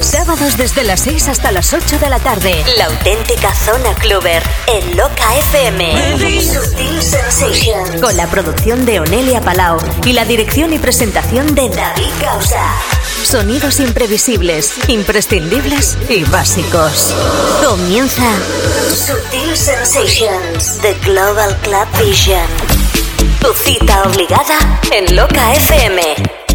Sábados desde las 6 hasta las 8 de la tarde. La auténtica zona cluber en Loca FM. Con la producción de Onelia Palau y la dirección y presentación de David Causa. Sonidos imprevisibles, imprescindibles y básicos. Comienza Sutil Sensations, The Global Club Vision. Tu cita obligada en Loca FM.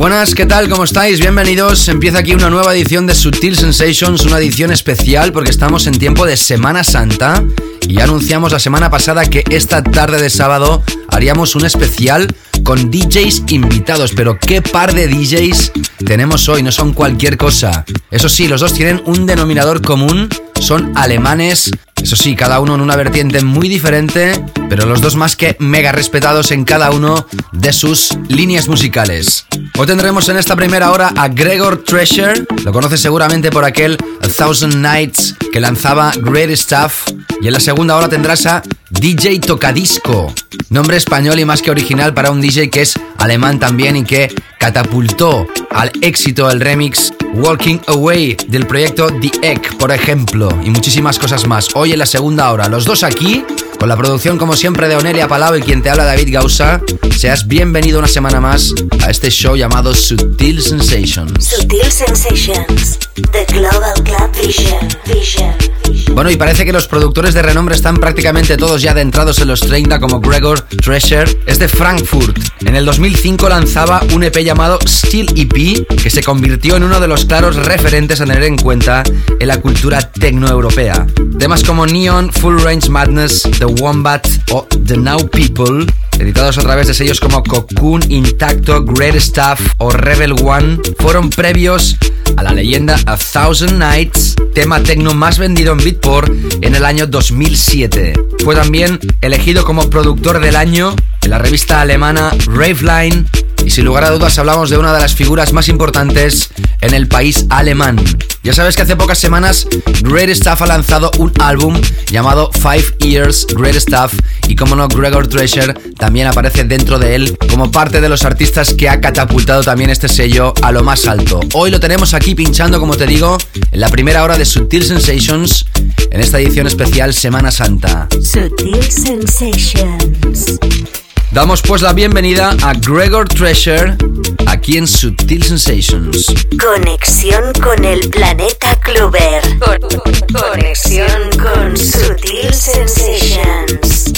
Buenas, ¿qué tal? ¿Cómo estáis? Bienvenidos. Empieza aquí una nueva edición de Sutil Sensations, una edición especial porque estamos en tiempo de Semana Santa y anunciamos la semana pasada que esta tarde de sábado haríamos un especial con DJs invitados, pero qué par de DJs tenemos hoy, no son cualquier cosa. Eso sí, los dos tienen un denominador común, son alemanes, eso sí, cada uno en una vertiente muy diferente, pero los dos más que mega respetados en cada uno de sus líneas musicales. Hoy tendremos en esta primera hora a Gregor Treasure, lo conoces seguramente por aquel A Thousand Nights que lanzaba Great Stuff, y en la segunda hora tendrás a DJ Tocadisco, nombre español y más que original para un DJ que es alemán también y que catapultó al éxito el remix Walking Away del proyecto The Egg, por ejemplo, y muchísimas cosas más. Hoy en la segunda hora, los dos aquí, con la producción como siempre de Onelia Palau y quien te habla David Gausa. Seas bienvenido una semana más a este show llamado Sutil Sensations. Sutil Sensations, The Global Club Vision. Vision. Bueno, y parece que los productores de renombre están prácticamente todos ya adentrados en los 30, como Gregor Treasure. Es de Frankfurt. En el 2005 lanzaba un EP llamado Steel EP, que se convirtió en uno de los claros referentes a tener en cuenta en la cultura tecnoeuropea. Temas como Neon, Full Range Madness, The Wombat o The Now People editados a través de sellos como Cocoon, Intacto, Great Stuff o Rebel One, fueron previos a la leyenda A Thousand Nights, tema tecno más vendido en Beatport en el año 2007. Fue también elegido como productor del año en la revista alemana Raveline y sin lugar a dudas hablamos de una de las figuras más importantes en el país alemán. Ya sabes que hace pocas semanas Great Stuff ha lanzado un álbum llamado Five Years Great Stuff y como no Gregor Treasure también aparece dentro de él como parte de los artistas que ha catapultado también este sello a lo más alto. Hoy lo tenemos aquí pinchando como te digo en la primera hora de Sutil Sensations en esta edición especial Semana Santa. Sutil Sensations. Damos pues la bienvenida a Gregor Treasure aquí en Sutil Sensations. Conexión con el planeta Clover. Conexión con Sutil Sensations.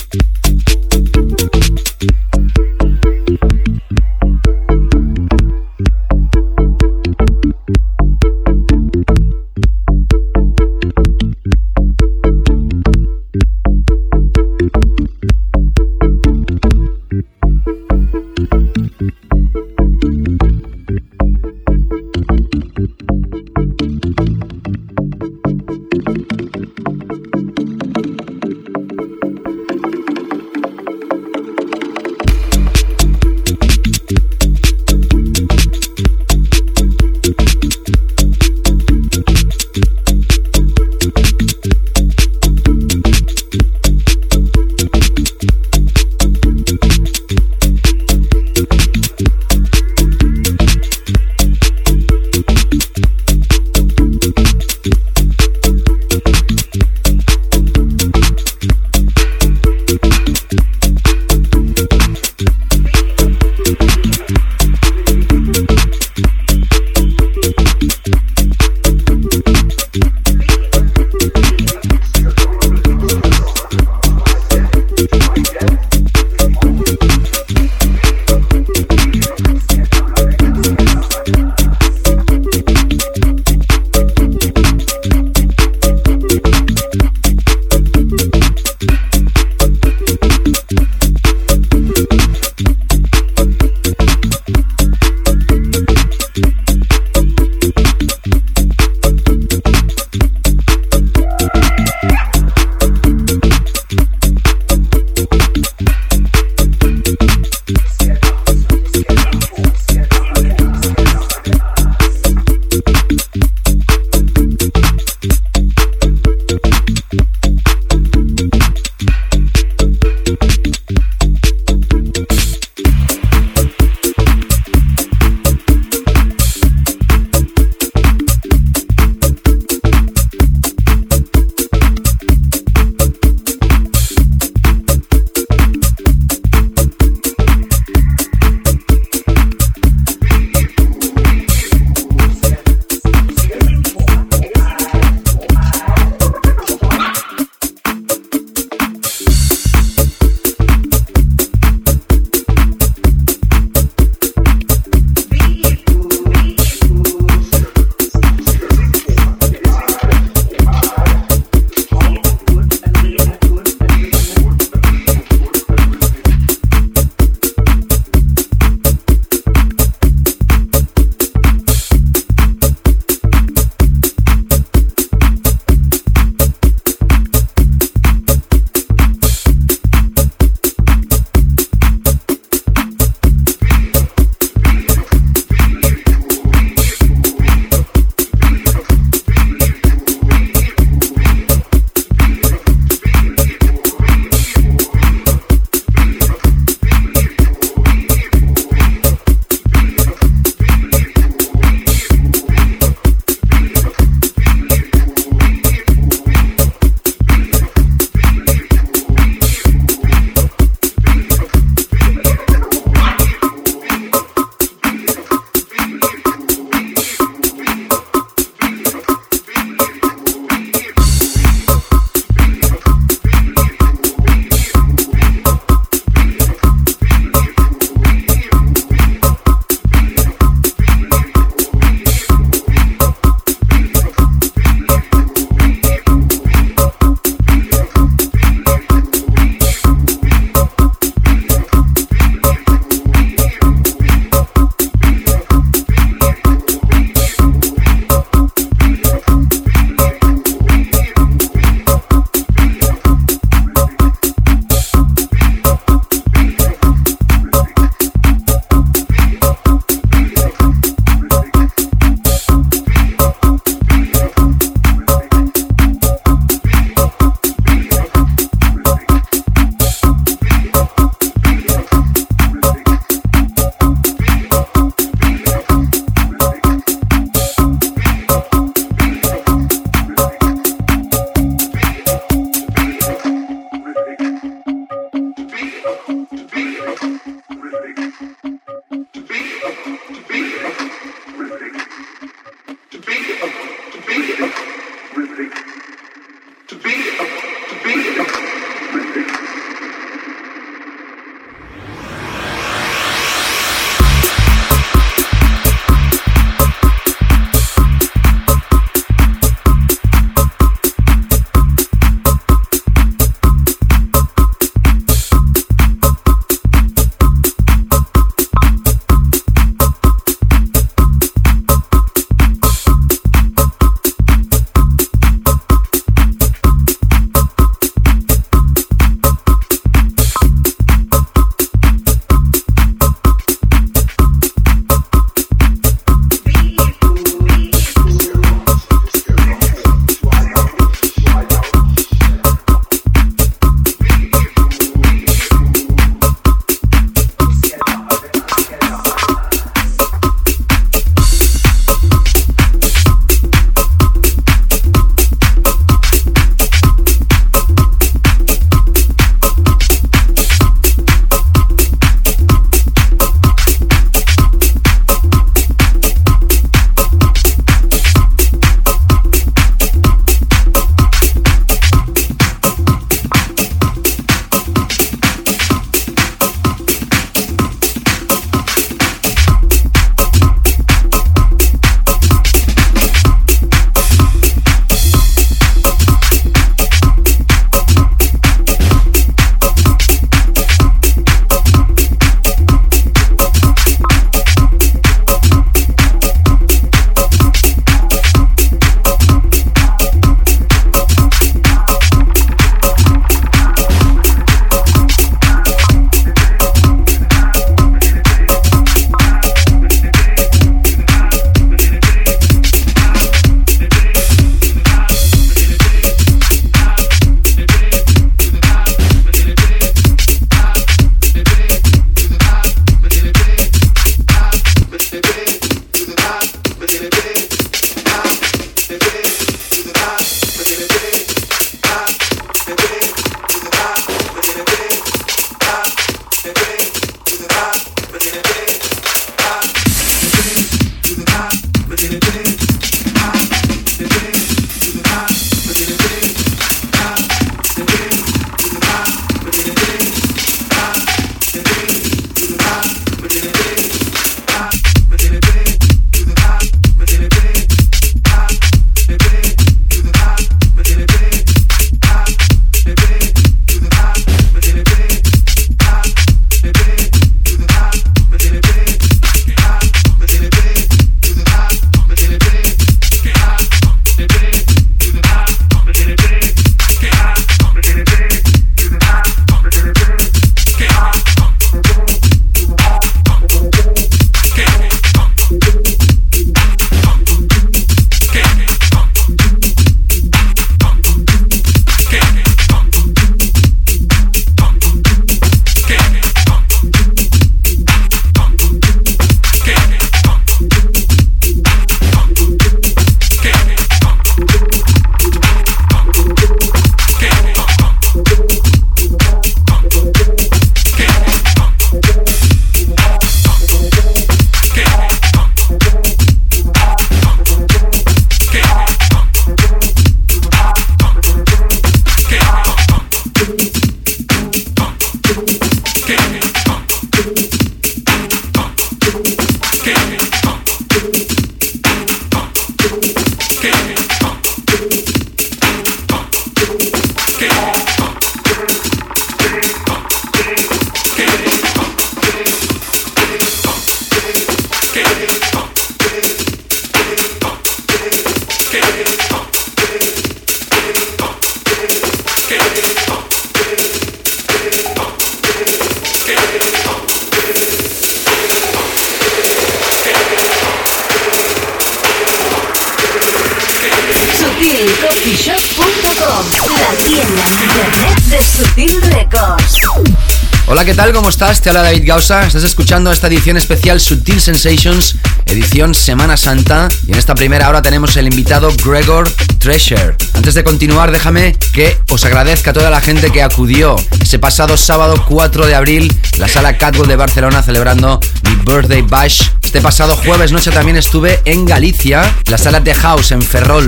Estás? Te habla David Gausa. Estás escuchando esta edición especial Sutil Sensations, edición Semana Santa. Y en esta primera hora tenemos el invitado Gregor Treasure. Antes de continuar, déjame que os agradezca a toda la gente que acudió ese pasado sábado 4 de abril, la sala Catwalk de Barcelona, celebrando mi birthday bash. Este pasado jueves noche también estuve en Galicia, la sala de House en Ferrol.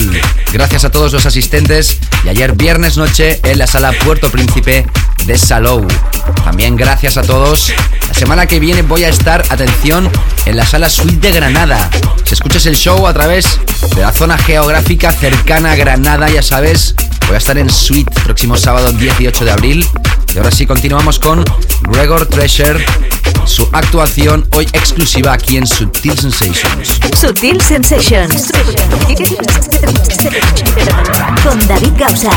Gracias a todos los asistentes. Y ayer viernes noche en la sala Puerto Príncipe de Salou. También gracias a todos. La semana que viene voy a estar, atención, en la sala Suite de Granada. Si escuchas el show a través de la zona geográfica cercana a Granada, ya sabes, voy a estar en Suite próximo sábado 18 de abril. Y ahora sí, continuamos con Gregor Treasure, su actuación hoy exclusiva aquí en Sutil Sensations. Sutil Sensations. Con David Gausa.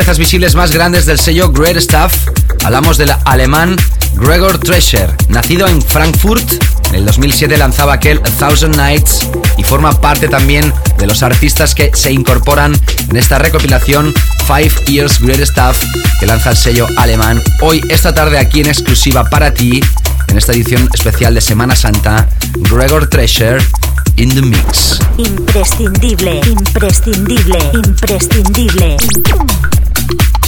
Cabezas visibles más grandes del sello Great Stuff. Hablamos del alemán Gregor Treasure, nacido en Frankfurt. En el 2007 lanzaba aquel A Thousand Nights y forma parte también de los artistas que se incorporan en esta recopilación Five Years Great Stuff que lanza el sello alemán. Hoy, esta tarde, aquí en exclusiva para ti, en esta edición especial de Semana Santa, Gregor Treasure in the mix. Imprescindible, imprescindible, imprescindible. Thank you.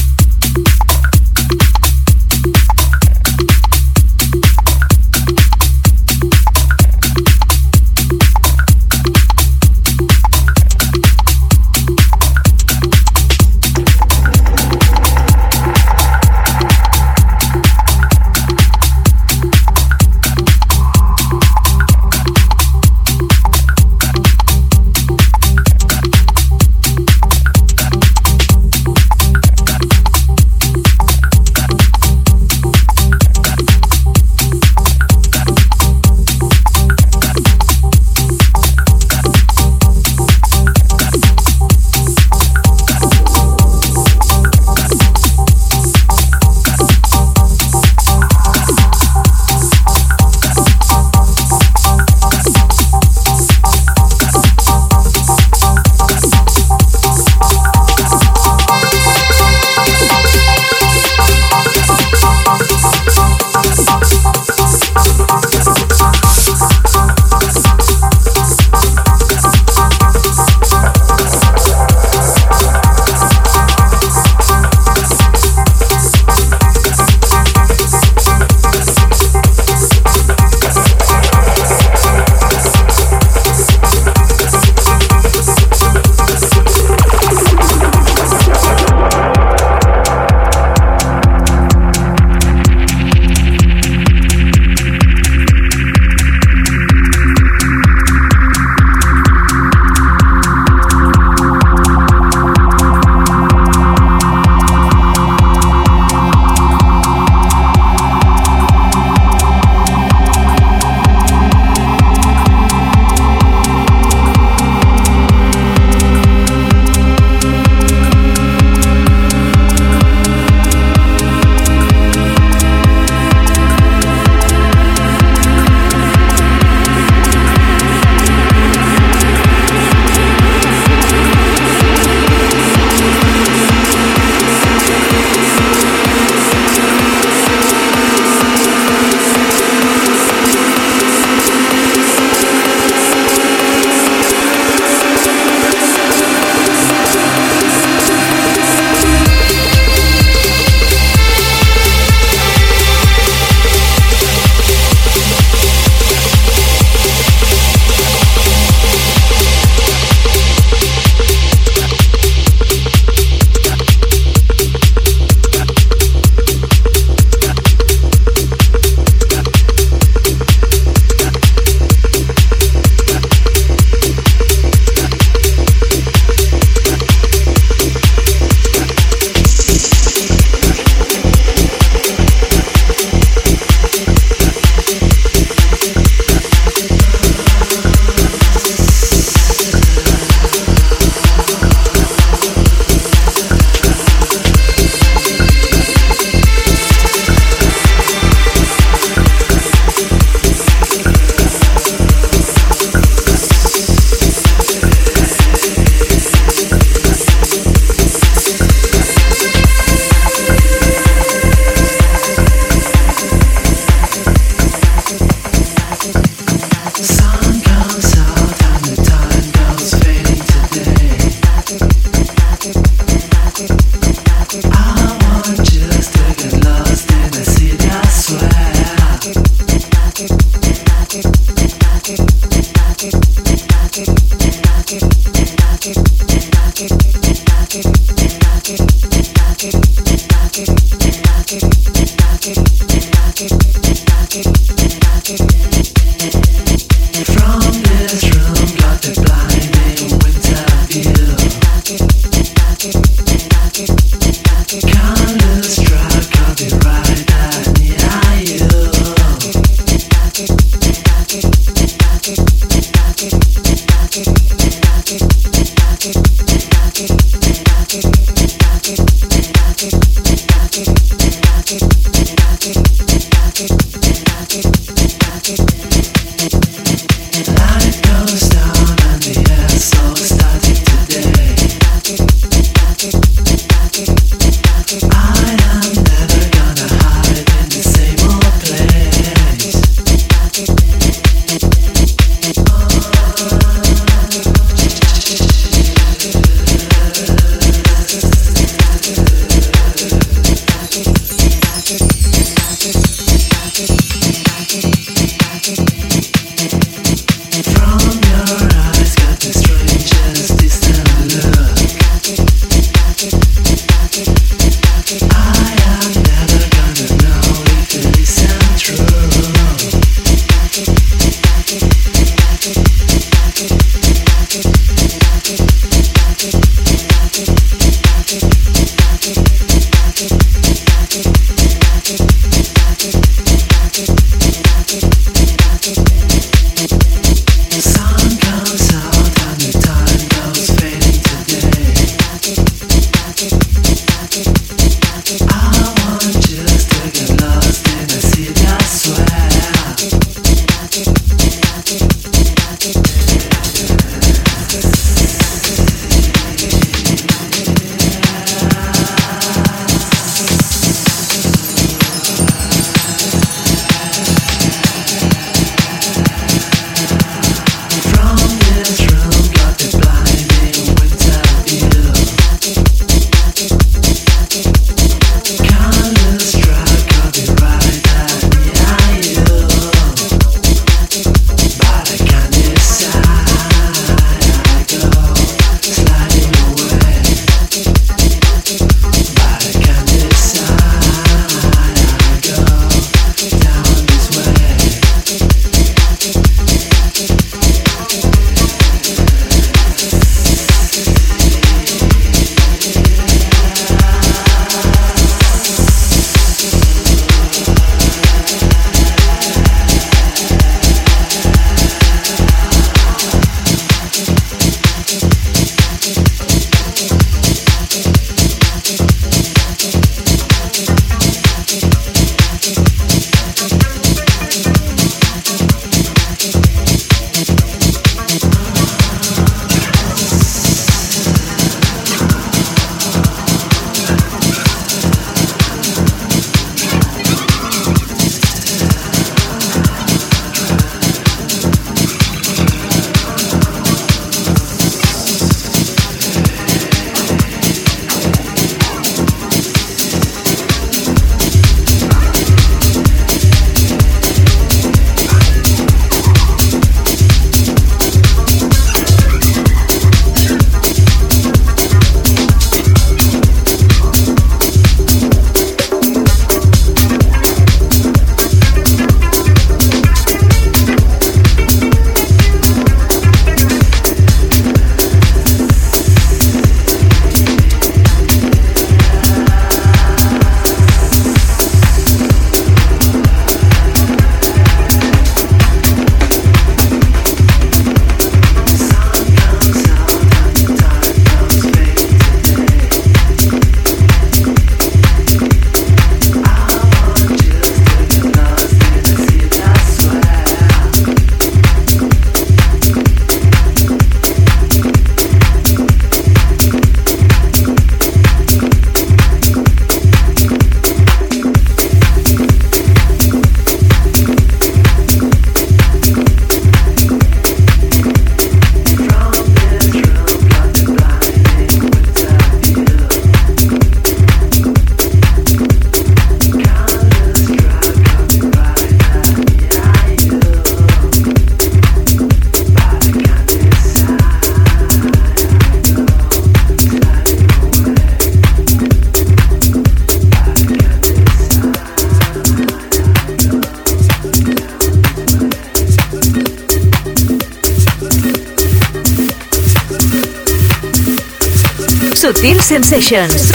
Sensations.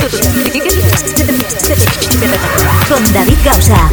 Con David Gausa.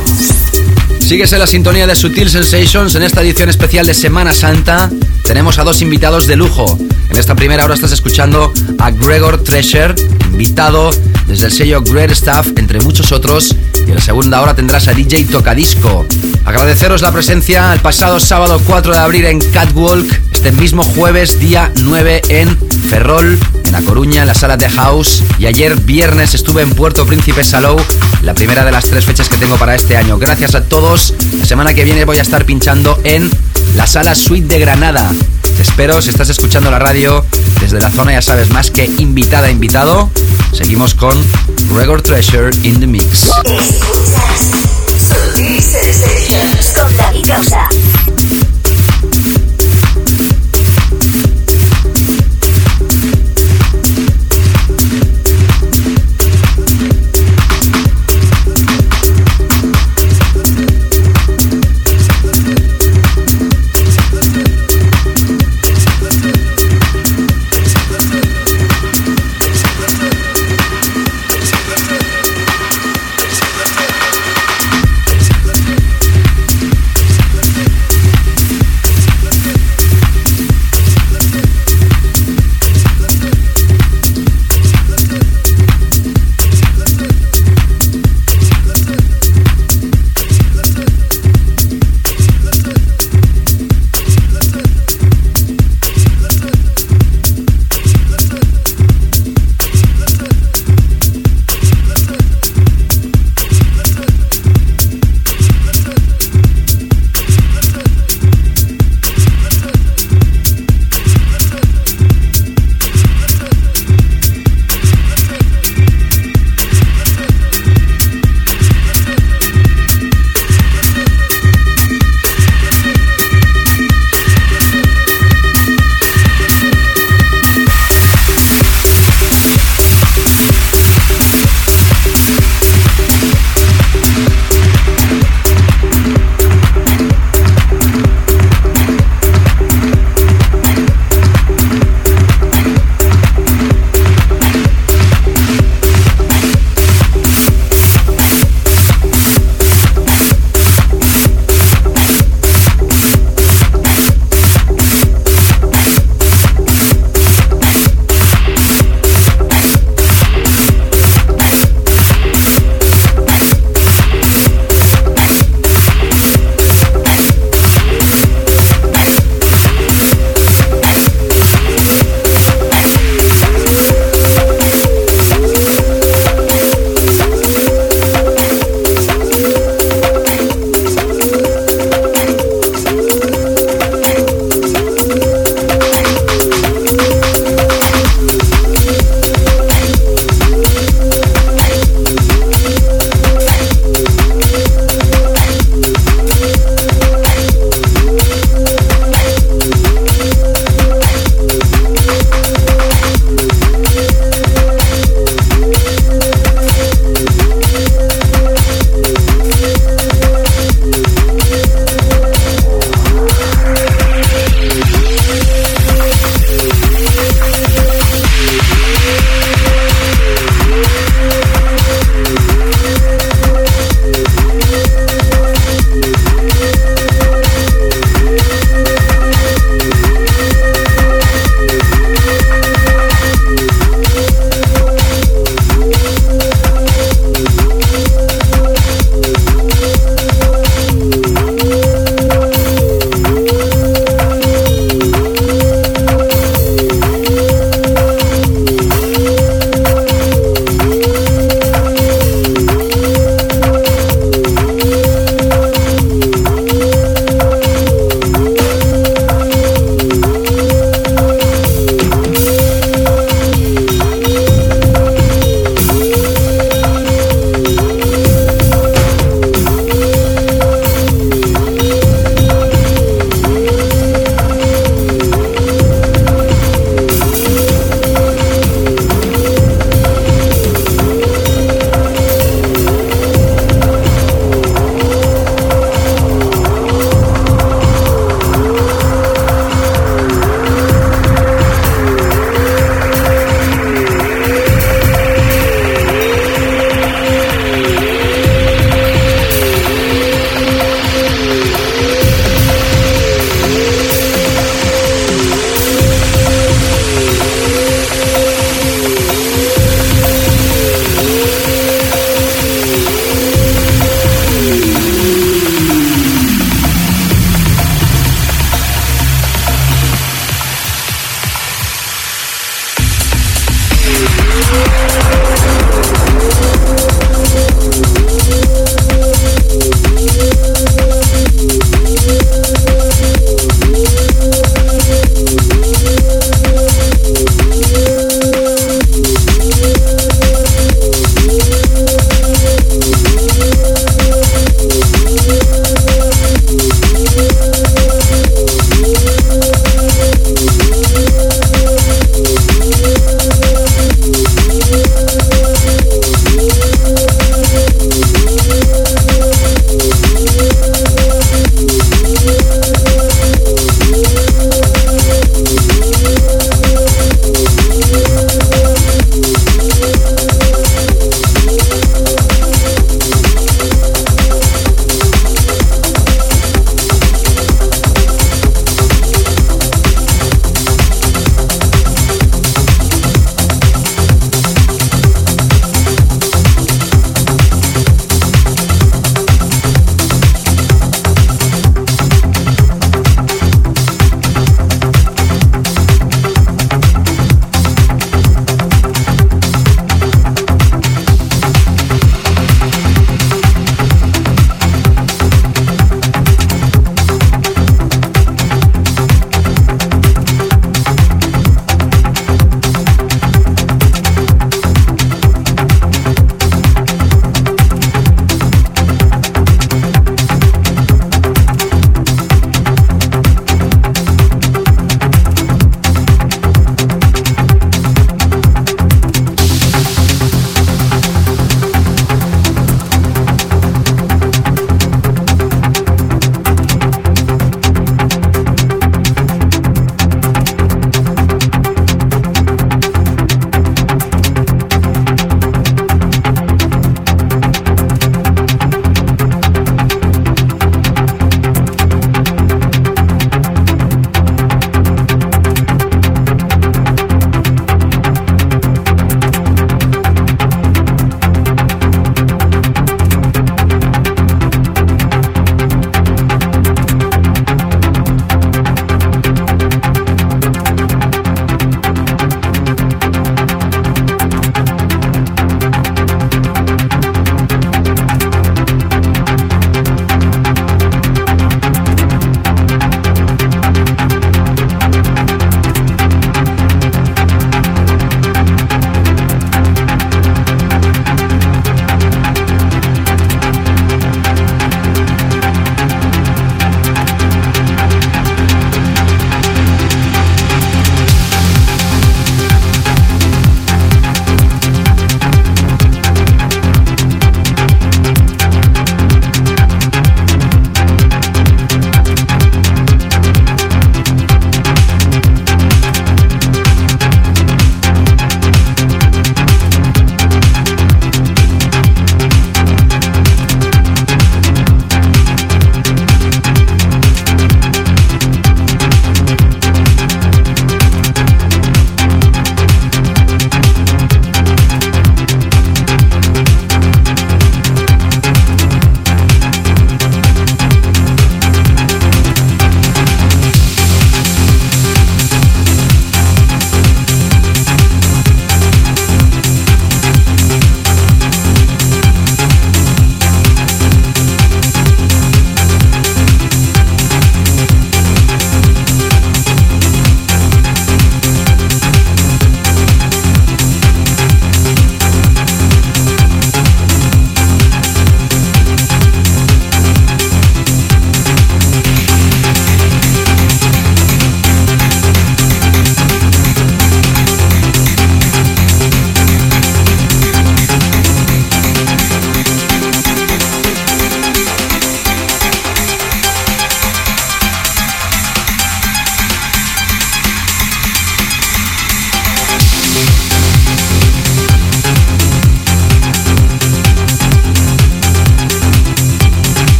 Sigues la sintonía de Sutil Sensations en esta edición especial de Semana Santa. Tenemos a dos invitados de lujo. En esta primera hora estás escuchando a Gregor Treasure, invitado desde el sello Great Stuff, entre muchos otros. Y en la segunda hora tendrás a DJ Tocadisco. Agradeceros la presencia el pasado sábado 4 de abril en Catwalk, este mismo jueves día 9 en Ferrol, en La Coruña, la sala de House. Y ayer viernes estuve en Puerto Príncipe Salou, la primera de las tres fechas que tengo para este año. Gracias a todos. La semana que viene voy a estar pinchando en la sala Suite de Granada. Te espero si estás escuchando la radio desde la zona, ya sabes, más que invitada, invitado. Seguimos con Gregor Treasure in the Mix. The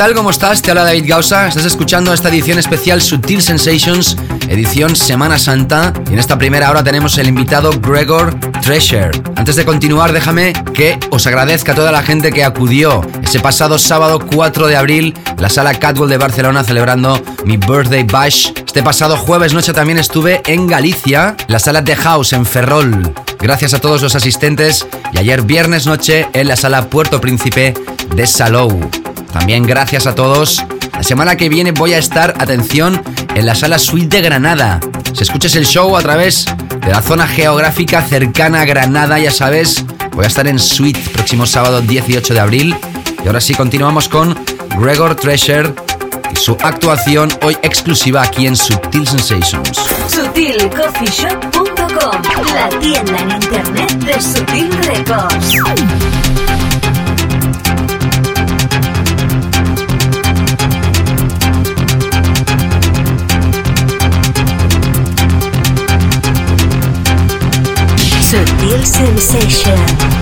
tal? ¿Cómo estás? Te habla David Gausa. Estás escuchando esta edición especial Sutil Sensations, edición Semana Santa. Y en esta primera hora tenemos el invitado Gregor Treasure. Antes de continuar, déjame que os agradezca a toda la gente que acudió ese pasado sábado 4 de abril la sala Catwell de Barcelona celebrando mi birthday bash. Este pasado jueves noche también estuve en Galicia, la sala The House en Ferrol. Gracias a todos los asistentes y ayer viernes noche en la sala Puerto Príncipe de Salou. También gracias a todos. La semana que viene voy a estar, atención, en la sala Suite de Granada. Si escuchas el show a través de la zona geográfica cercana a Granada, ya sabes, voy a estar en Suite próximo sábado 18 de abril. Y ahora sí, continuamos con Gregor Treasure y su actuación hoy exclusiva aquí en Subtil Sensations. SutilCoffeeShop.com, la tienda en internet de Sutil Records. Sutil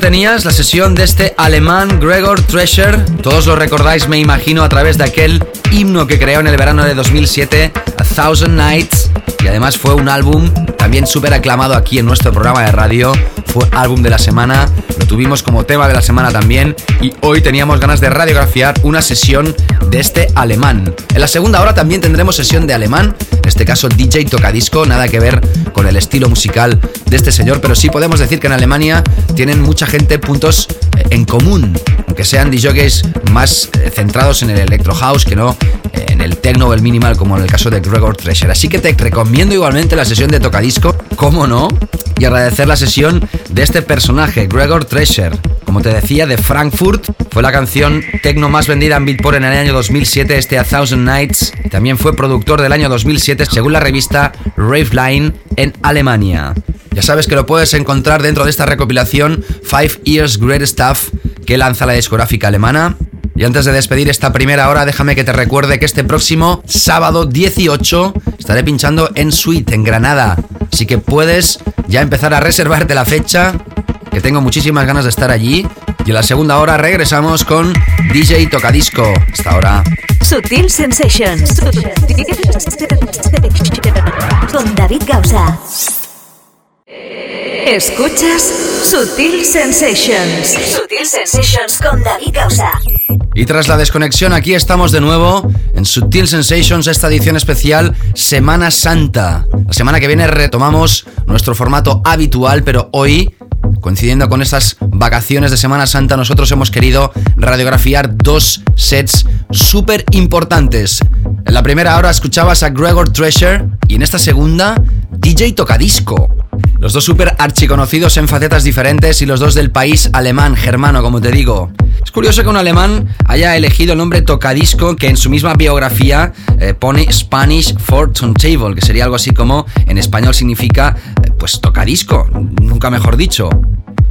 tenías, la sesión de este alemán Gregor Treasure. Todos lo recordáis, me imagino, a través de aquel himno que creó en el verano de 2007, A Thousand Nights. Y además fue un álbum también súper aclamado aquí en nuestro programa de radio. Fue álbum de la semana, lo tuvimos como tema de la semana también. Y hoy teníamos ganas de radiografiar una sesión de este alemán. En la segunda hora también tendremos sesión de alemán, en este caso DJ Tocadisco, nada que ver con el estilo musical de este señor, pero sí podemos decir que en Alemania tienen mucha gente puntos eh, en común, aunque sean DJs más eh, centrados en el electro house que no eh, en el techno o el minimal como en el caso de Gregor Treasure. Así que te recomiendo igualmente la sesión de Tocadisco, cómo no, y agradecer la sesión de este personaje, Gregor Treasure. Como te decía, de Frankfurt, fue la canción techno más vendida en Beatport en el año 2007, este A Thousand Nights. También fue productor del año 2007 según la revista Rave Line en Alemania. Ya sabes que lo puedes encontrar dentro de esta recopilación Five Years Great Stuff que lanza la discográfica alemana. Y antes de despedir esta primera hora, déjame que te recuerde que este próximo sábado 18 estaré pinchando en Suite, en Granada. Así que puedes ya empezar a reservarte la fecha, que tengo muchísimas ganas de estar allí. Y en la segunda hora regresamos con DJ Tocadisco. Hasta ahora. Sutil Sensations. Con David Gausa. Escuchas Sutil Sensations. Sutil Sensations con David Gausa. Y tras la desconexión, aquí estamos de nuevo en Sutil Sensations, esta edición especial Semana Santa. La semana que viene retomamos nuestro formato habitual, pero hoy, coincidiendo con estas vacaciones de Semana Santa, nosotros hemos querido radiografiar dos sets súper importantes. En la primera hora escuchabas a Gregor Treasure y en esta segunda, DJ Tocadisco. Los dos súper archiconocidos en facetas diferentes y los dos del país alemán, germano, como te digo. Es curioso que un alemán haya elegido el nombre Tocadisco, que en su misma biografía eh, pone Spanish for Turntable, que sería algo así como en español significa, eh, pues, tocadisco, nunca mejor dicho.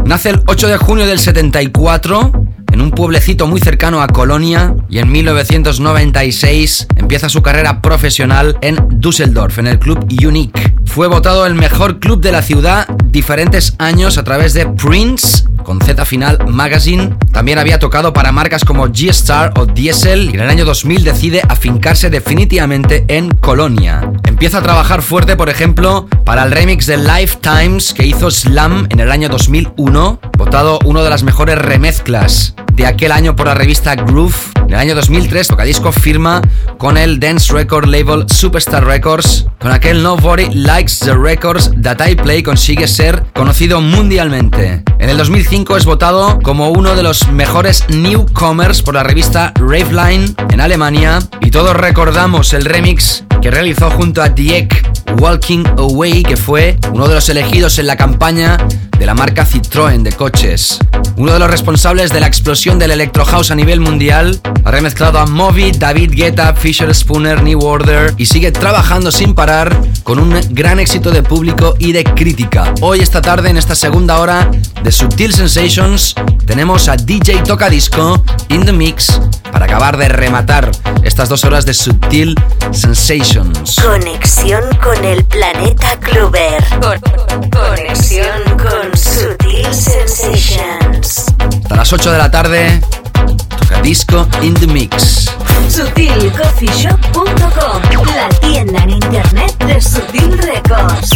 Nace el 8 de junio del 74 en un pueblecito muy cercano a Colonia y en 1996 empieza su carrera profesional en Düsseldorf, en el club Unique. Fue votado el mejor club de la ciudad diferentes años a través de Prince con Z final Magazine. También había tocado para marcas como G-Star o Diesel y en el año 2000 decide afincarse definitivamente en Colonia. Empieza a trabajar fuerte, por ejemplo, para el remix de Lifetimes que hizo Slam en el año 2001, votado uno de las mejores remezclas de aquel año por la revista Groove. En el año 2003, Tocadisco firma con el dance record label Superstar Records. Con aquel Nobody Likes the Records That I Play consigue ser conocido mundialmente. En el 2005 es votado como uno de los mejores newcomers por la revista Raveline en Alemania. Y todos recordamos el remix que realizó junto a Dieck Walking Away, que fue uno de los elegidos en la campaña de la marca Citroën de coches. Uno de los responsables de la explosión del electro house a nivel mundial, ha remezclado a Moby, David Guetta, Fisher Spooner, New Order y sigue trabajando sin parar con un gran éxito de público y de crítica. Hoy esta tarde en esta segunda hora de Subtil Sensations tenemos a DJ Tocadisco in the mix para acabar de rematar estas dos horas de Subtil Sensations. Conexión con el planeta Clover. conexión con Sutil Sensations. Hasta las 8 de la tarde, Tocadisco in the mix. SutilCoffeeShop.com La tienda en internet de Sutil Records.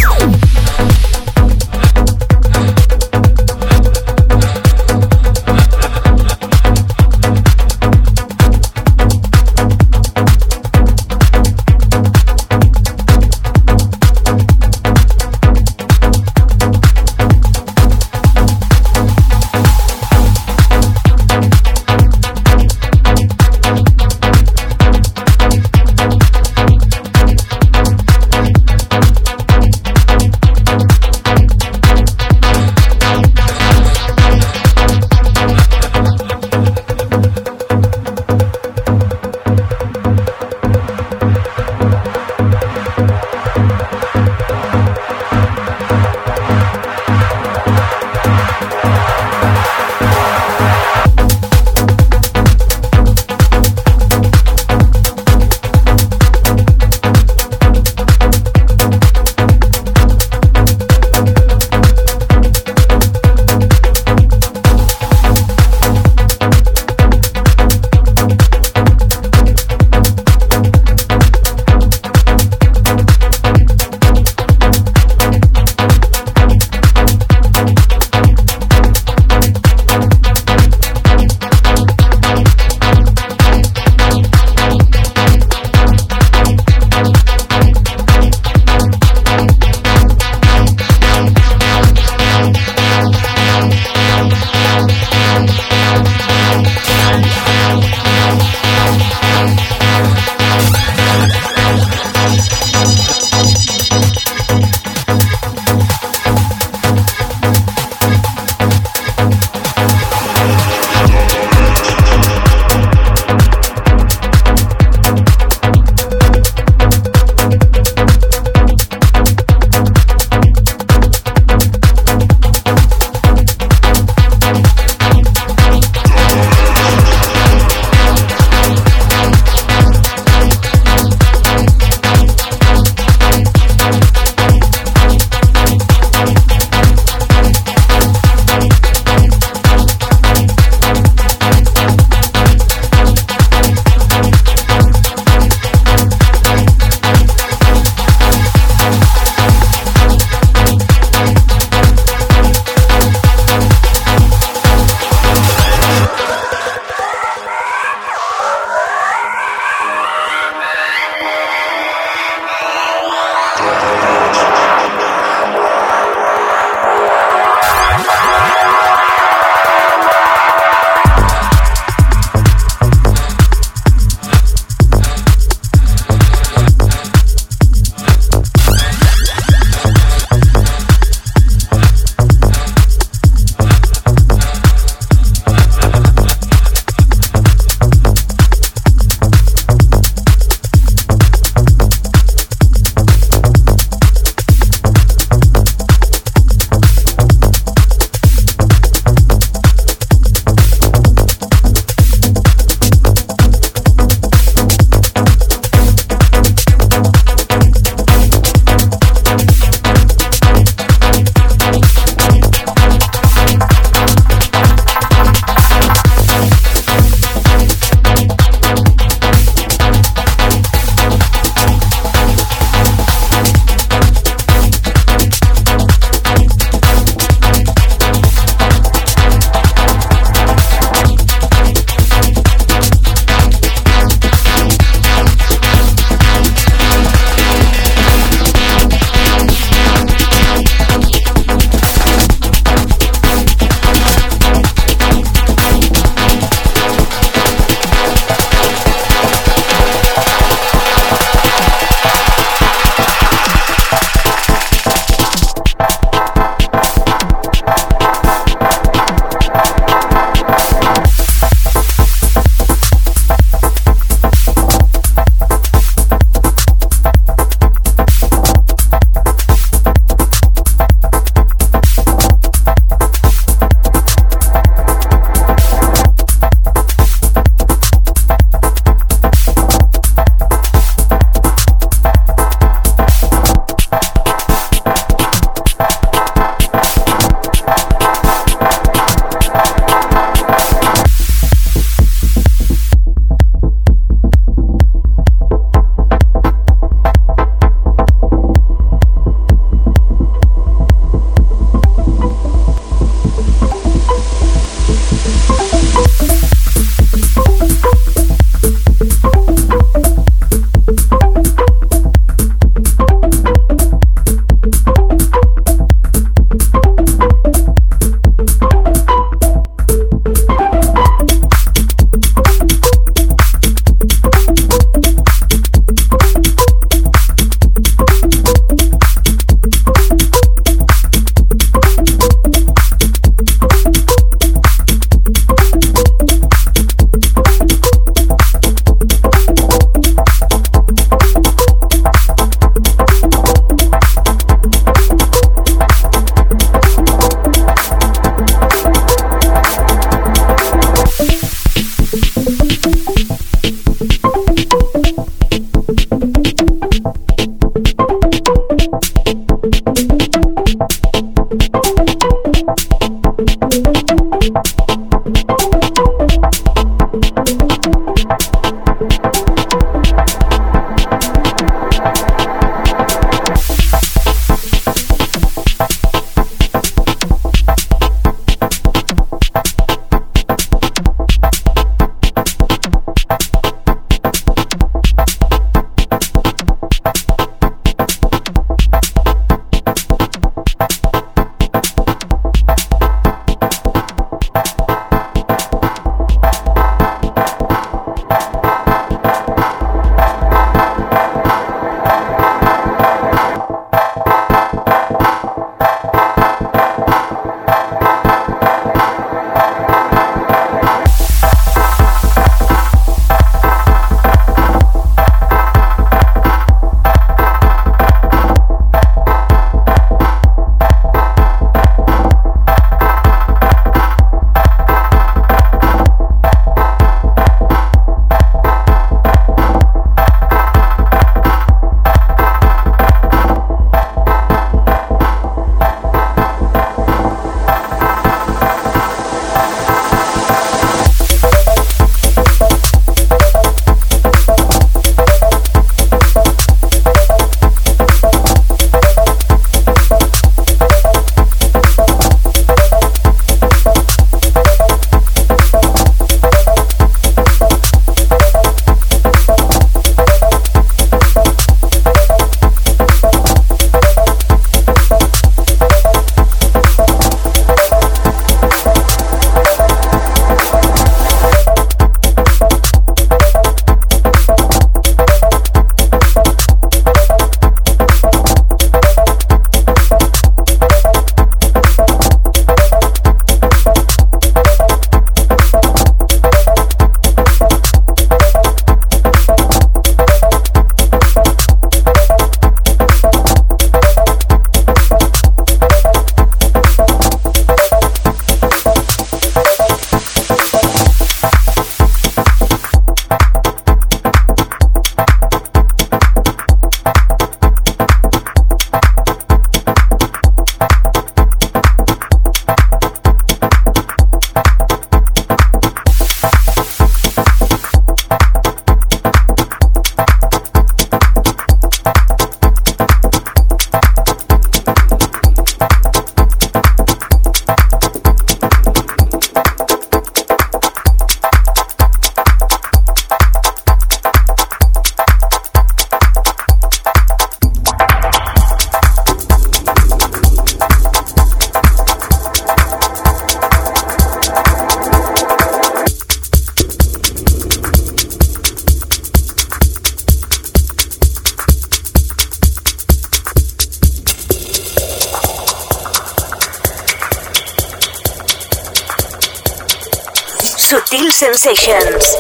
Sensations.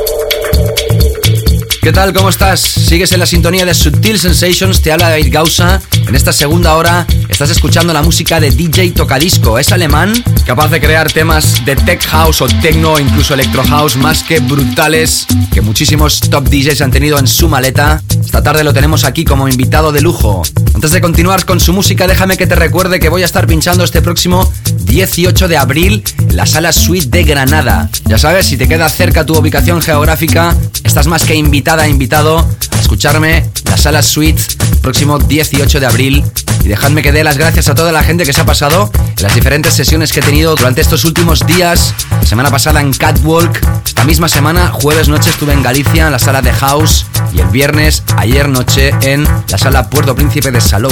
¿Qué tal? ¿Cómo estás? Sigues en la sintonía de Sutil Sensations, te habla David Gausa. En esta segunda hora estás escuchando la música de DJ Tocadisco. Es alemán, capaz de crear temas de tech house o techno incluso electro house más que brutales que muchísimos top DJs han tenido en su maleta. Esta tarde lo tenemos aquí como invitado de lujo. Antes de continuar con su música, déjame que te recuerde que voy a estar pinchando este próximo 18 de abril la sala Suite de Granada. Ya sabes, si te queda cerca tu ubicación geográfica, estás más que invitada, invitado a escucharme la sala Suite próximo 18 de abril. Y dejadme que dé las gracias a toda la gente que se ha pasado en las diferentes sesiones que he tenido durante estos últimos días. La semana pasada en Catwalk, esta misma semana, jueves noche, estuve en Galicia en la sala de House y el viernes, ayer noche, en la sala Puerto Príncipe de Salou.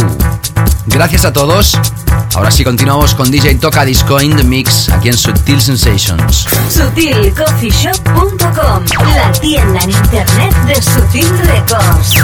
Gracias a todos. Ahora sí continuamos con DJ Toca Disco in the Mix aquí en Sutil Sensations. SutilCoffeeShop.com La tienda en internet de Sutil Records.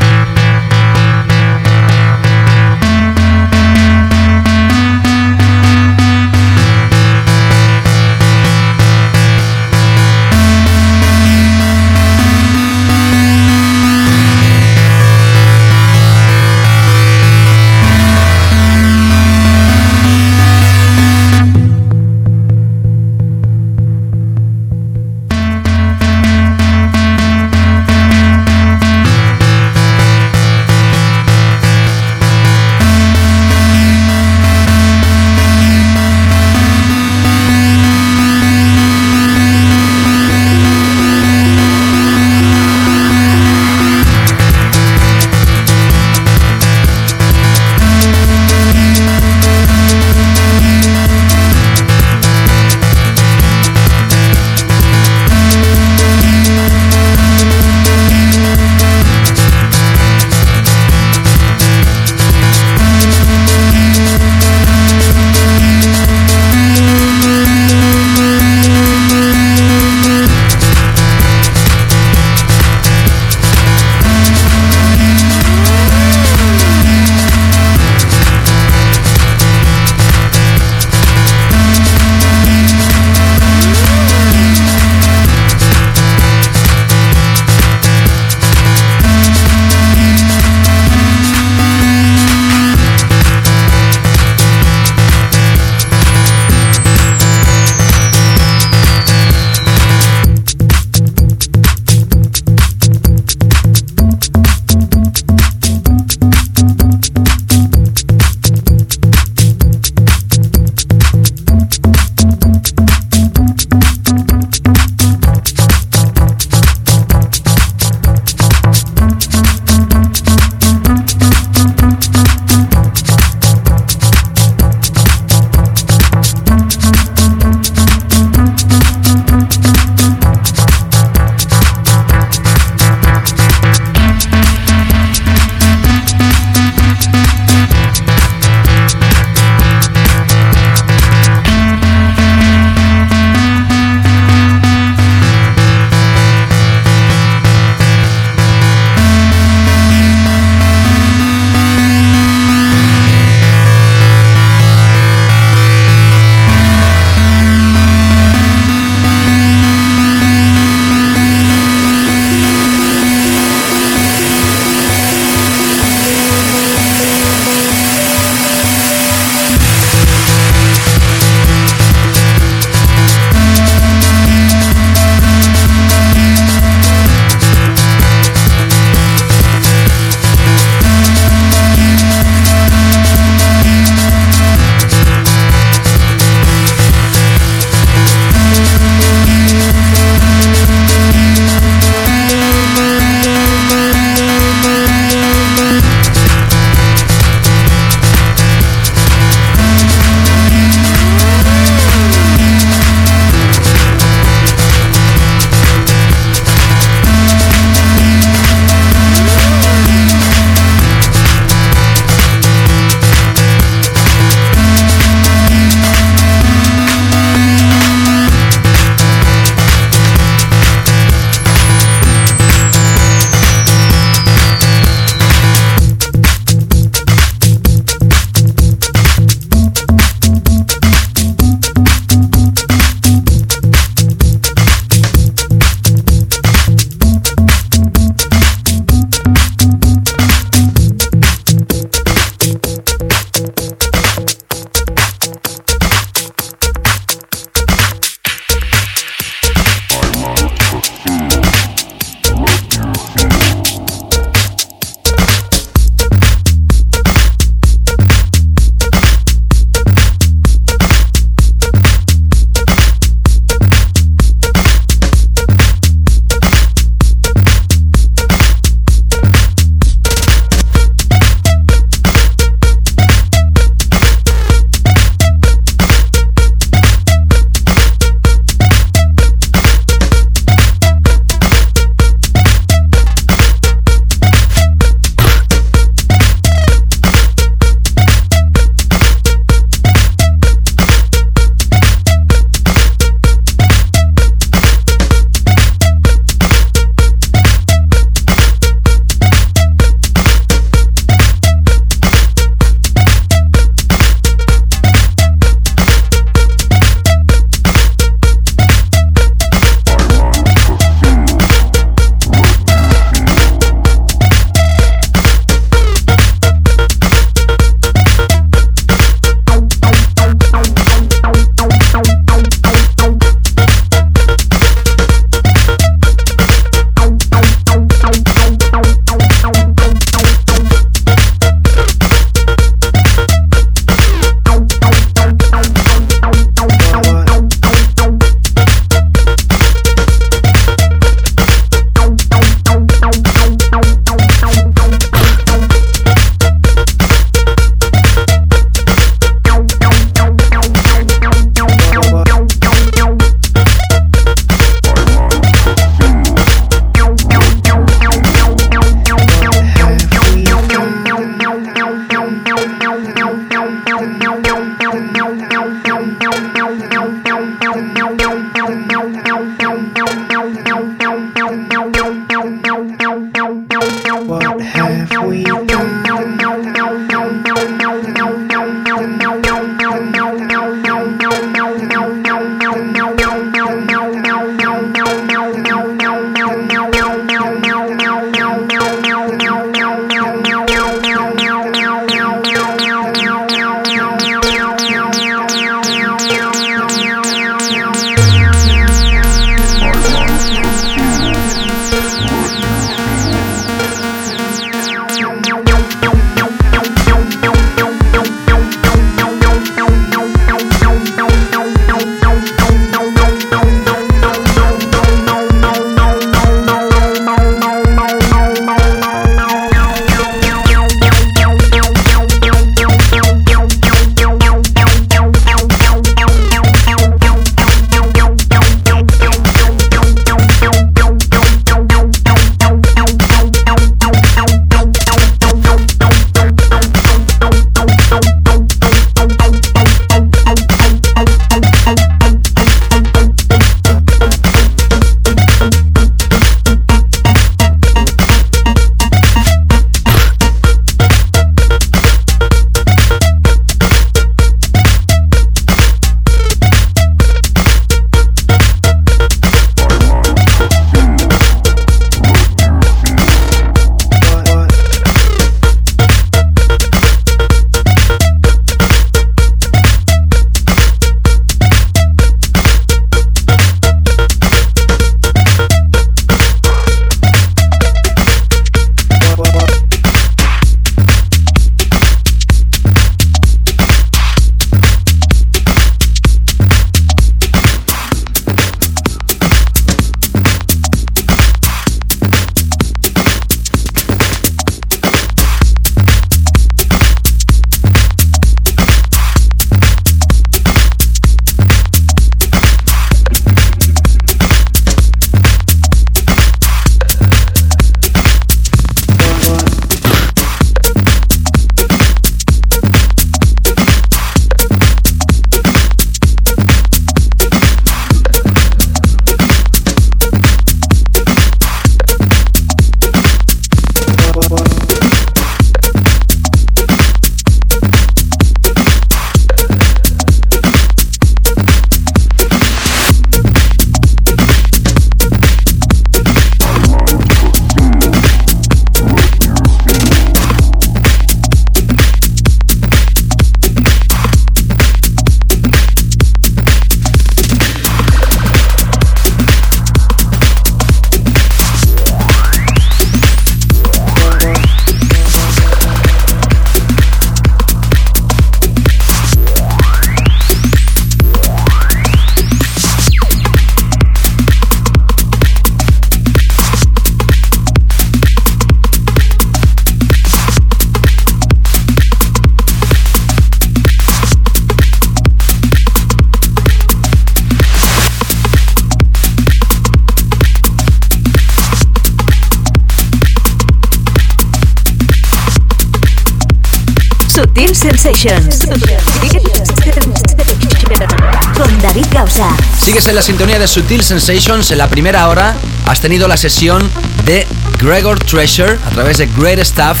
Sigues en la sintonía de Sutil Sensations. En la primera hora has tenido la sesión de Gregor Treasure a través de Great Stuff.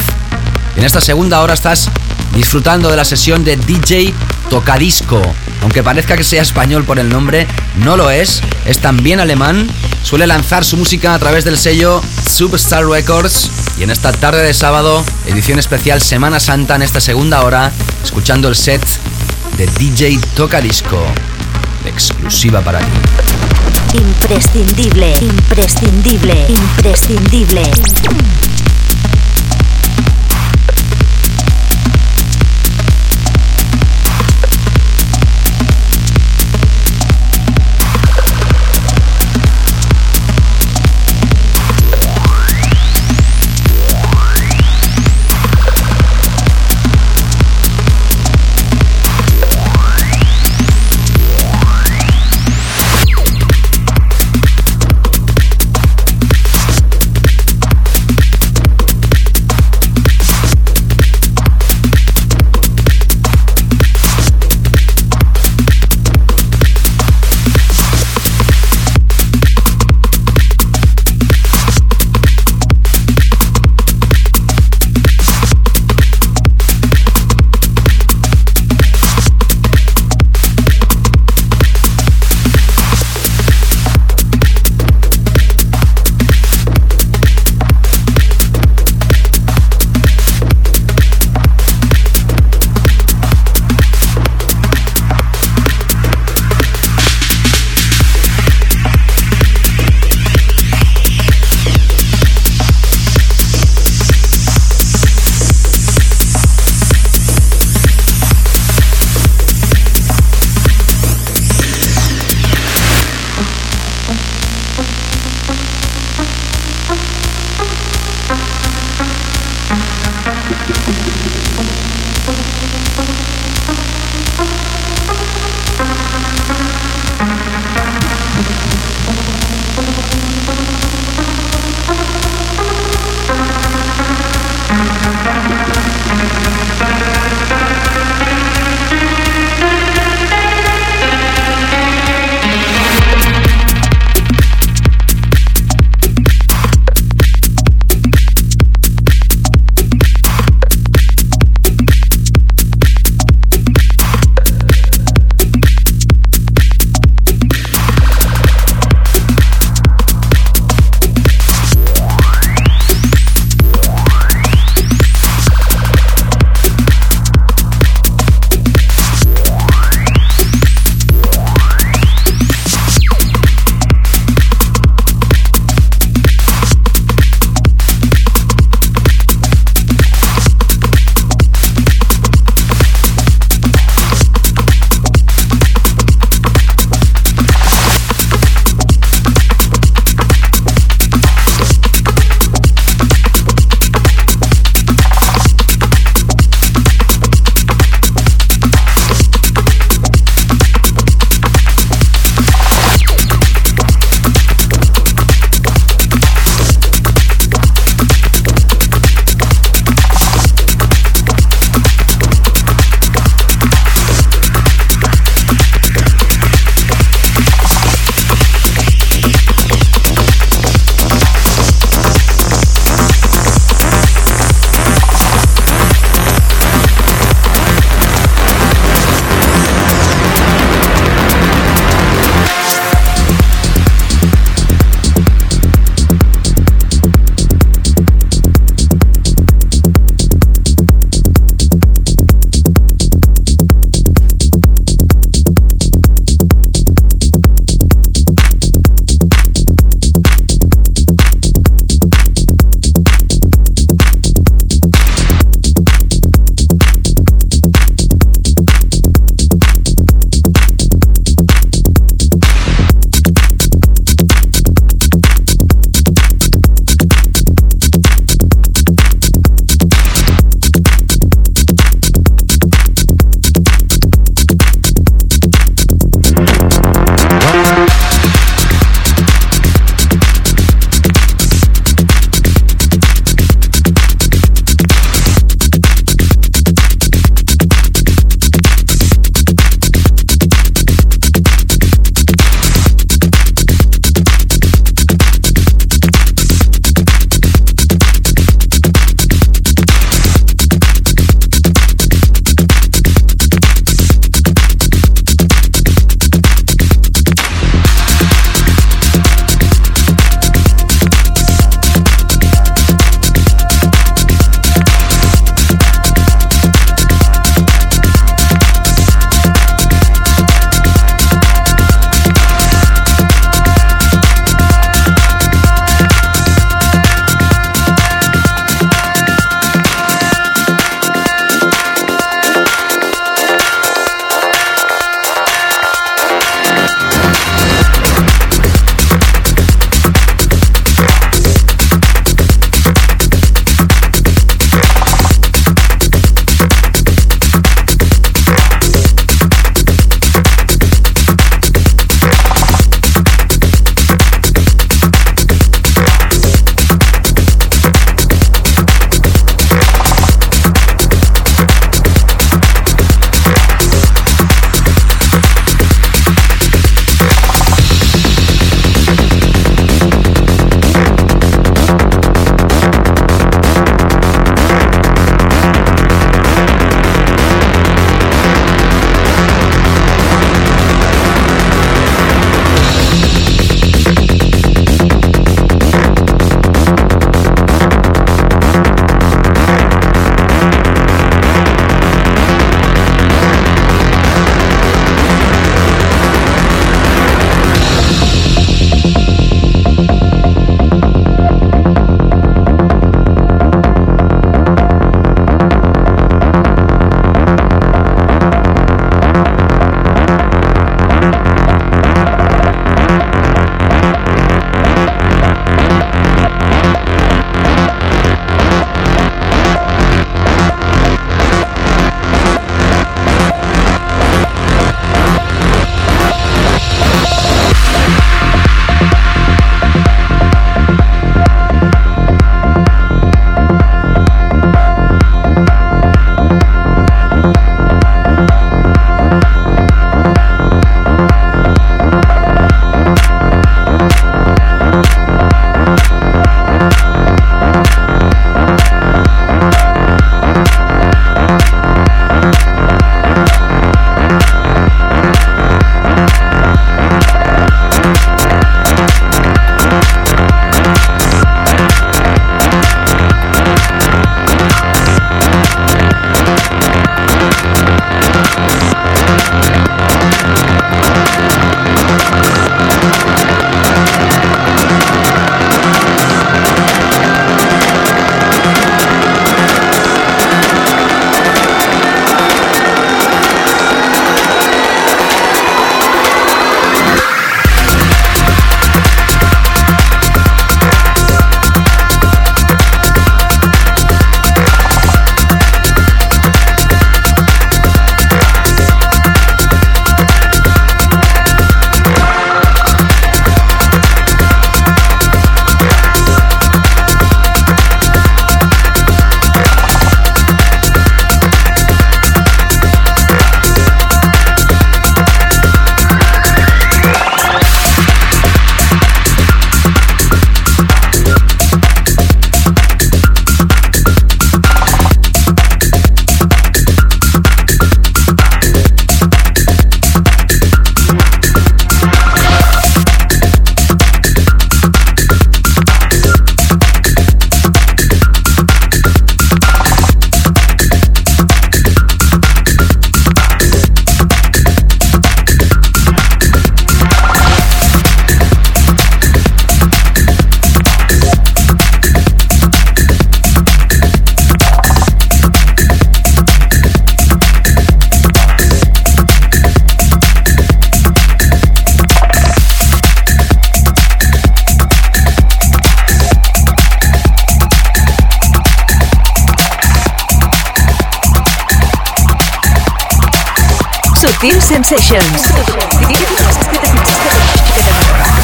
En esta segunda hora estás disfrutando de la sesión de DJ Tocadisco. Aunque parezca que sea español por el nombre, no lo es. Es también alemán. Suele lanzar su música a través del sello Superstar Records. Y en esta tarde de sábado, edición especial Semana Santa en esta segunda hora, escuchando el set de DJ Tocadisco. Exclusiva para ti. Imprescindible, imprescindible, imprescindible.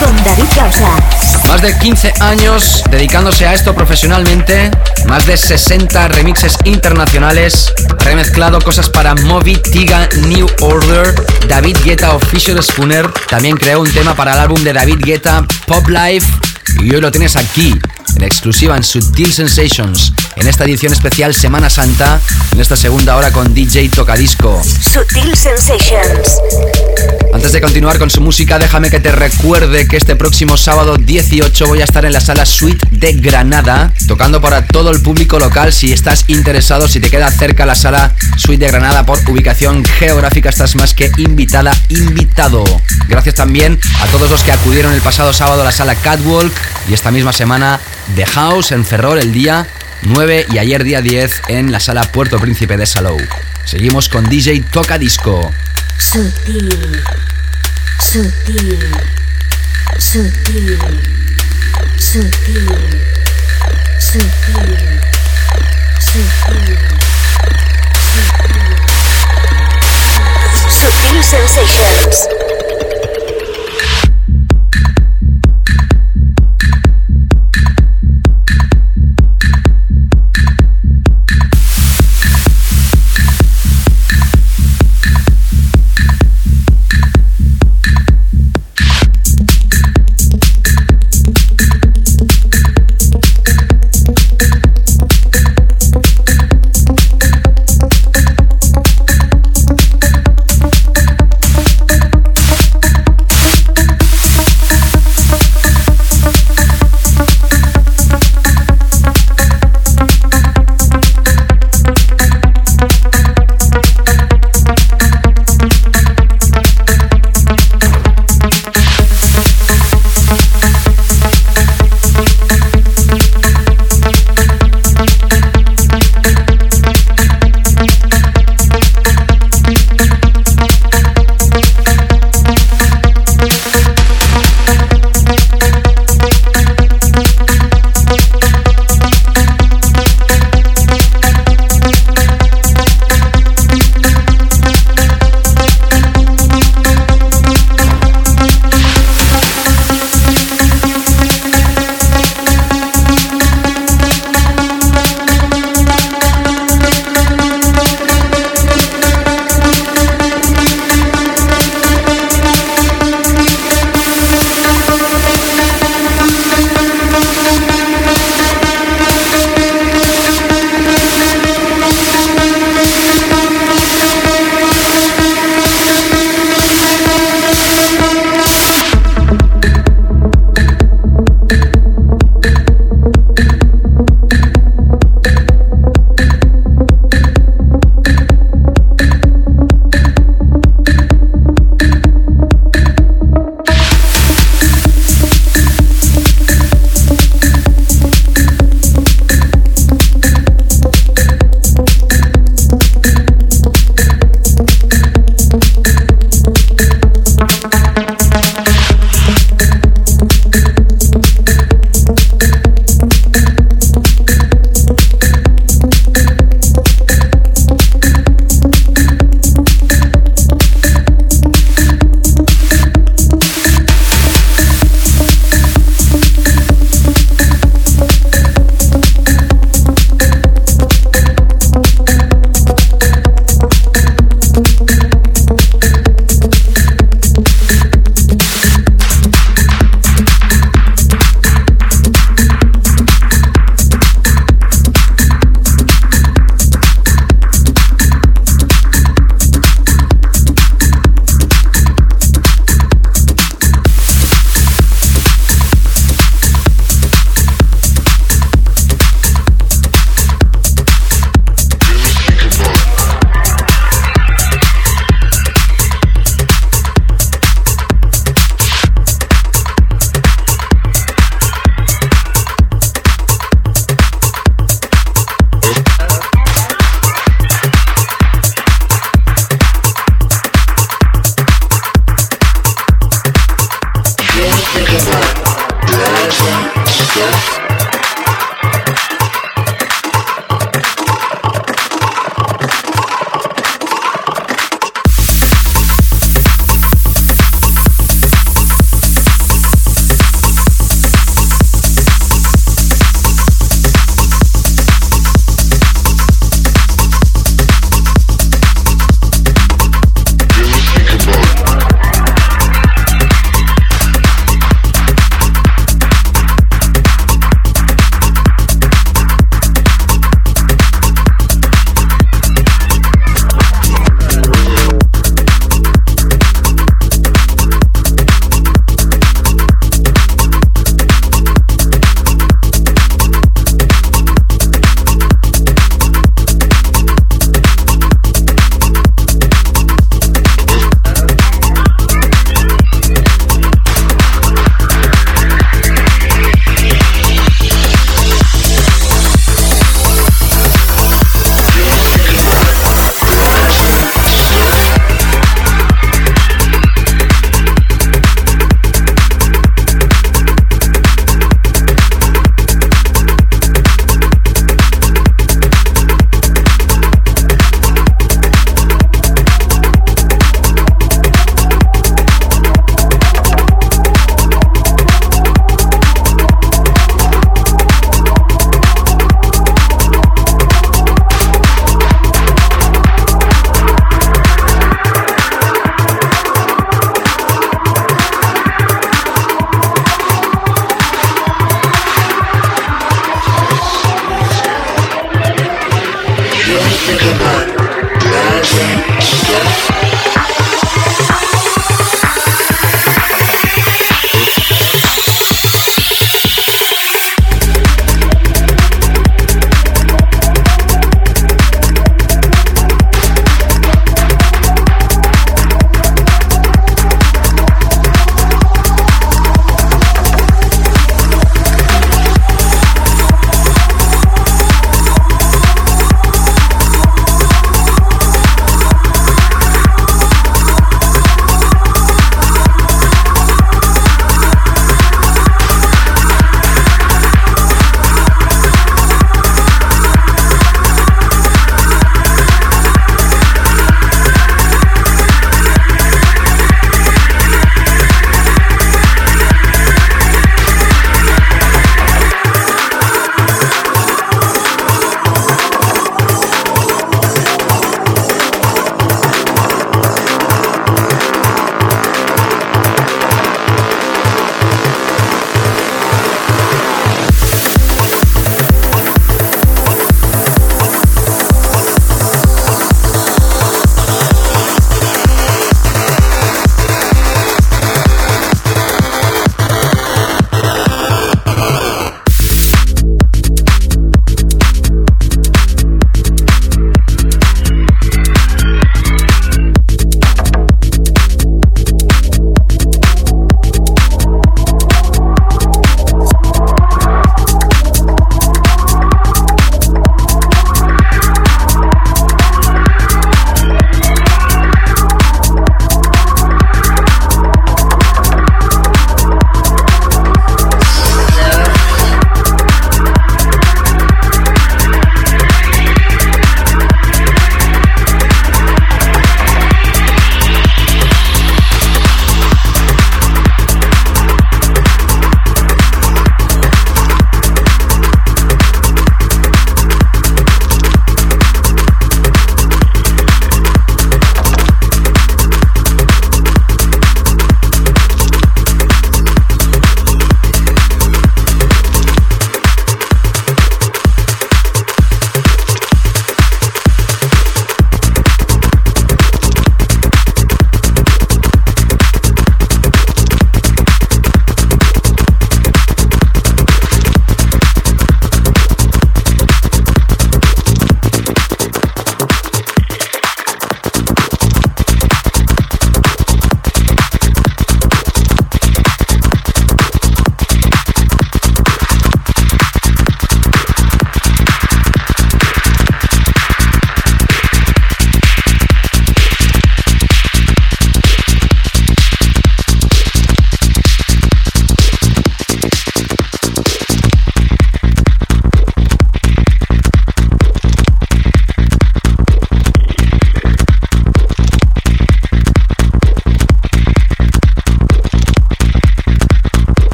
Con David Causa. Más de 15 años dedicándose a esto profesionalmente, más de 60 remixes internacionales, remezclado cosas para Moby, Tiga, New Order, David Guetta Official Spooner, también creó un tema para el álbum de David Guetta, Pop Life, y hoy lo tienes aquí, en exclusiva en Sutil Sensations, en esta edición especial Semana Santa, en esta segunda hora con DJ Tocadisco. Sutil Sensations. Antes de continuar con su música, déjame que te recuerde que este próximo sábado 18 voy a estar en la sala Suite de Granada, tocando para todo el público local. Si estás interesado, si te queda cerca la sala Suite de Granada por ubicación geográfica, estás más que invitada, invitado. Gracias también a todos los que acudieron el pasado sábado a la sala Catwalk y esta misma semana The House en Ferrol el día 9 y ayer día 10 en la sala Puerto Príncipe de Salou. Seguimos con DJ Toca Disco. Sutil. Sutil. Sutil. Sutil. Sutil. Sutil. Sutil Sensations.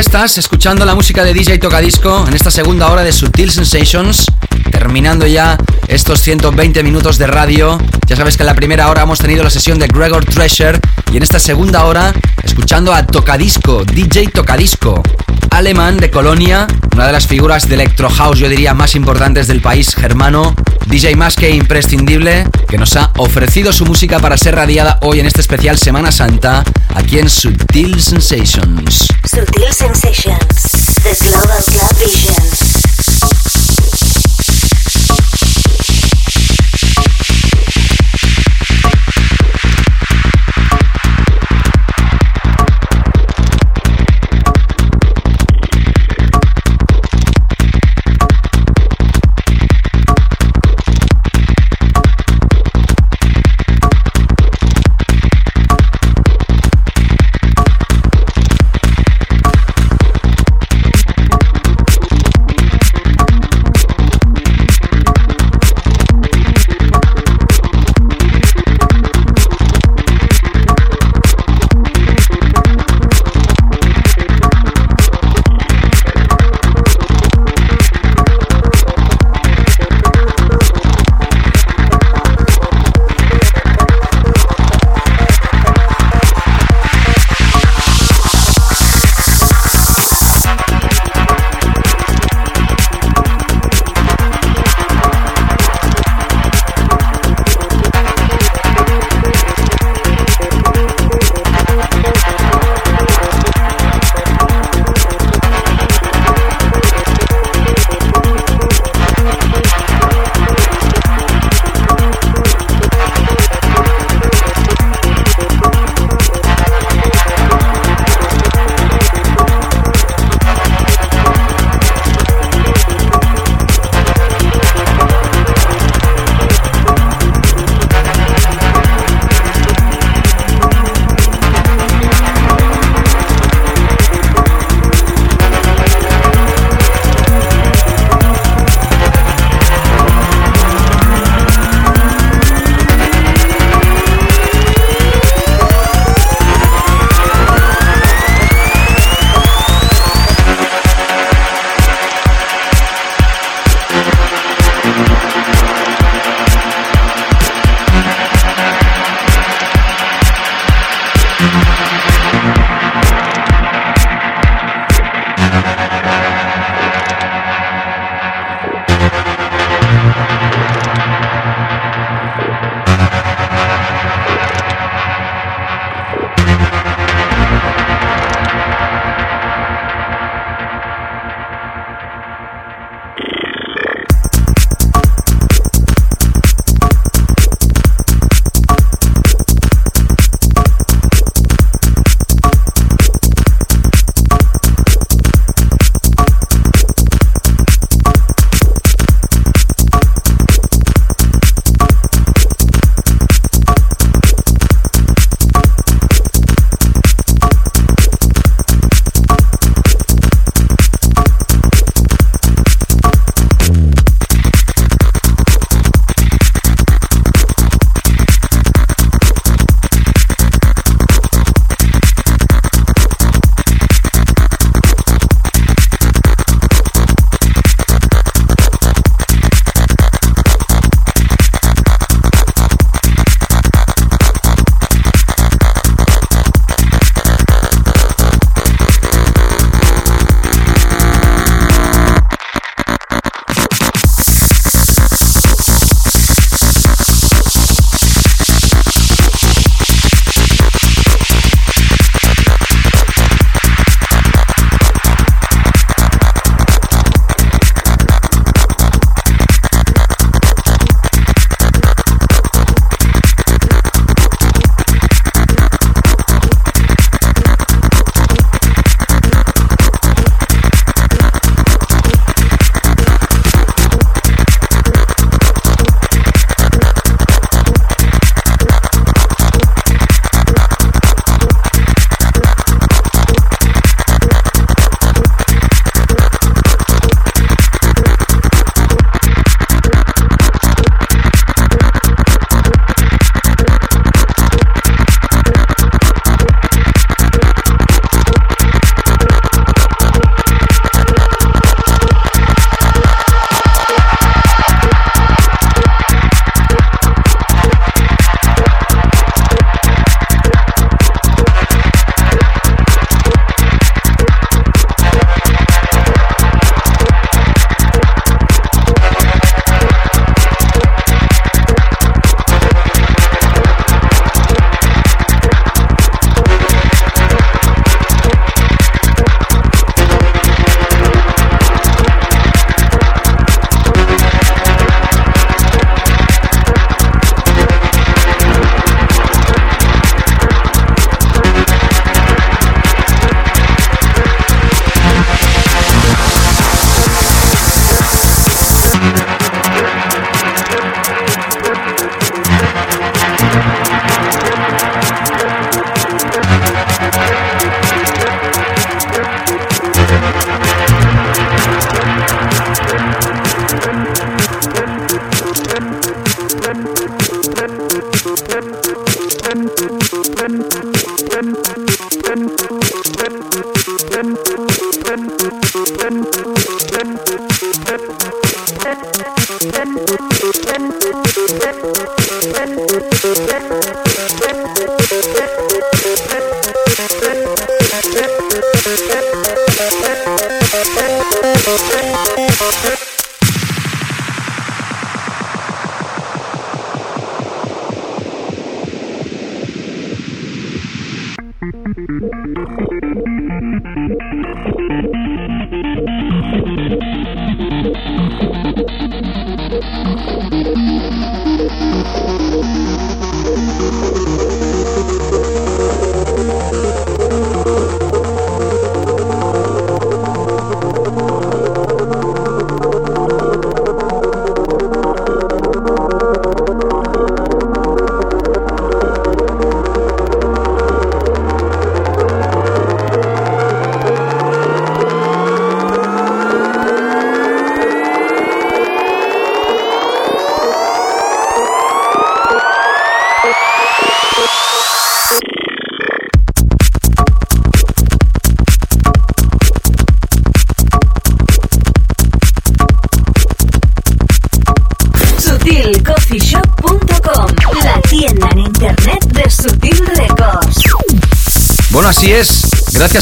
Estás, escuchando la música de DJ Tocadisco en esta segunda hora de Sutil Sensations, terminando ya estos 120 minutos de radio. Ya sabes que en la primera hora hemos tenido la sesión de Gregor Treasure y en esta segunda hora escuchando a Tocadisco, DJ Tocadisco, alemán de Colonia, una de las figuras de Electro House, yo diría, más importantes del país germano, DJ más que imprescindible, que nos ha ofrecido su música para ser radiada hoy en este especial Semana Santa, aquí en Sutil Sensations. Sutil Sensations, The Global Club Vision.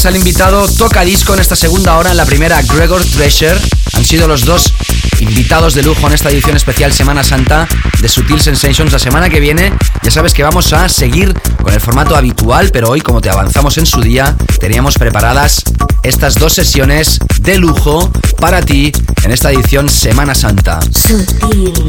Al invitado Toca Disco en esta segunda hora, en la primera Gregor Treasure. Han sido los dos invitados de lujo en esta edición especial Semana Santa de Sutil Sensations. La semana que viene ya sabes que vamos a seguir con el formato habitual, pero hoy como te avanzamos en su día, teníamos preparadas estas dos sesiones de lujo para ti en esta edición Semana Santa.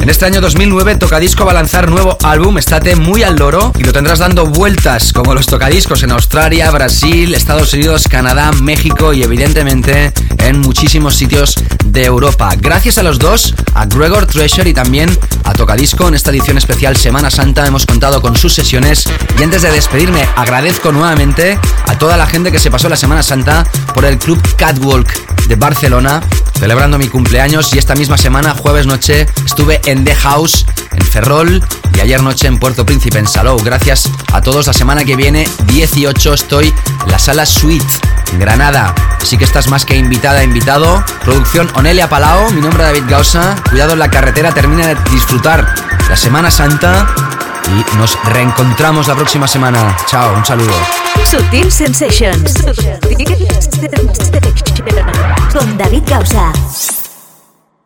En este año 2009 Tocadisco va a lanzar nuevo álbum, estate muy al loro y lo tendrás dando vueltas como los tocadiscos en Australia, Brasil, Estados Unidos, Canadá, México y evidentemente en muchísimos sitios de Europa. Gracias a los dos, a Gregor Treasure y también a Tocadisco en esta edición especial Semana Santa hemos contado con sus sesiones y antes de despedirme agradezco nuevamente a toda la gente que se pasó la Semana Santa por el Club Catwalk de Barcelona celebrando mi cumpleaños y esta misma semana, jueves noche, estuve en The House, en Ferrol y ayer noche en Puerto Príncipe, en Salou. Gracias a todos. La semana que viene, 18, estoy en la sala Suite, en Granada. Así que estás más que invitada, invitado. Producción Onelia Palao, mi nombre David Gausa. Cuidado en la carretera, termina de disfrutar la Semana Santa y nos reencontramos la próxima semana. Chao, un saludo. Sutil Sensations. Con David Gausa.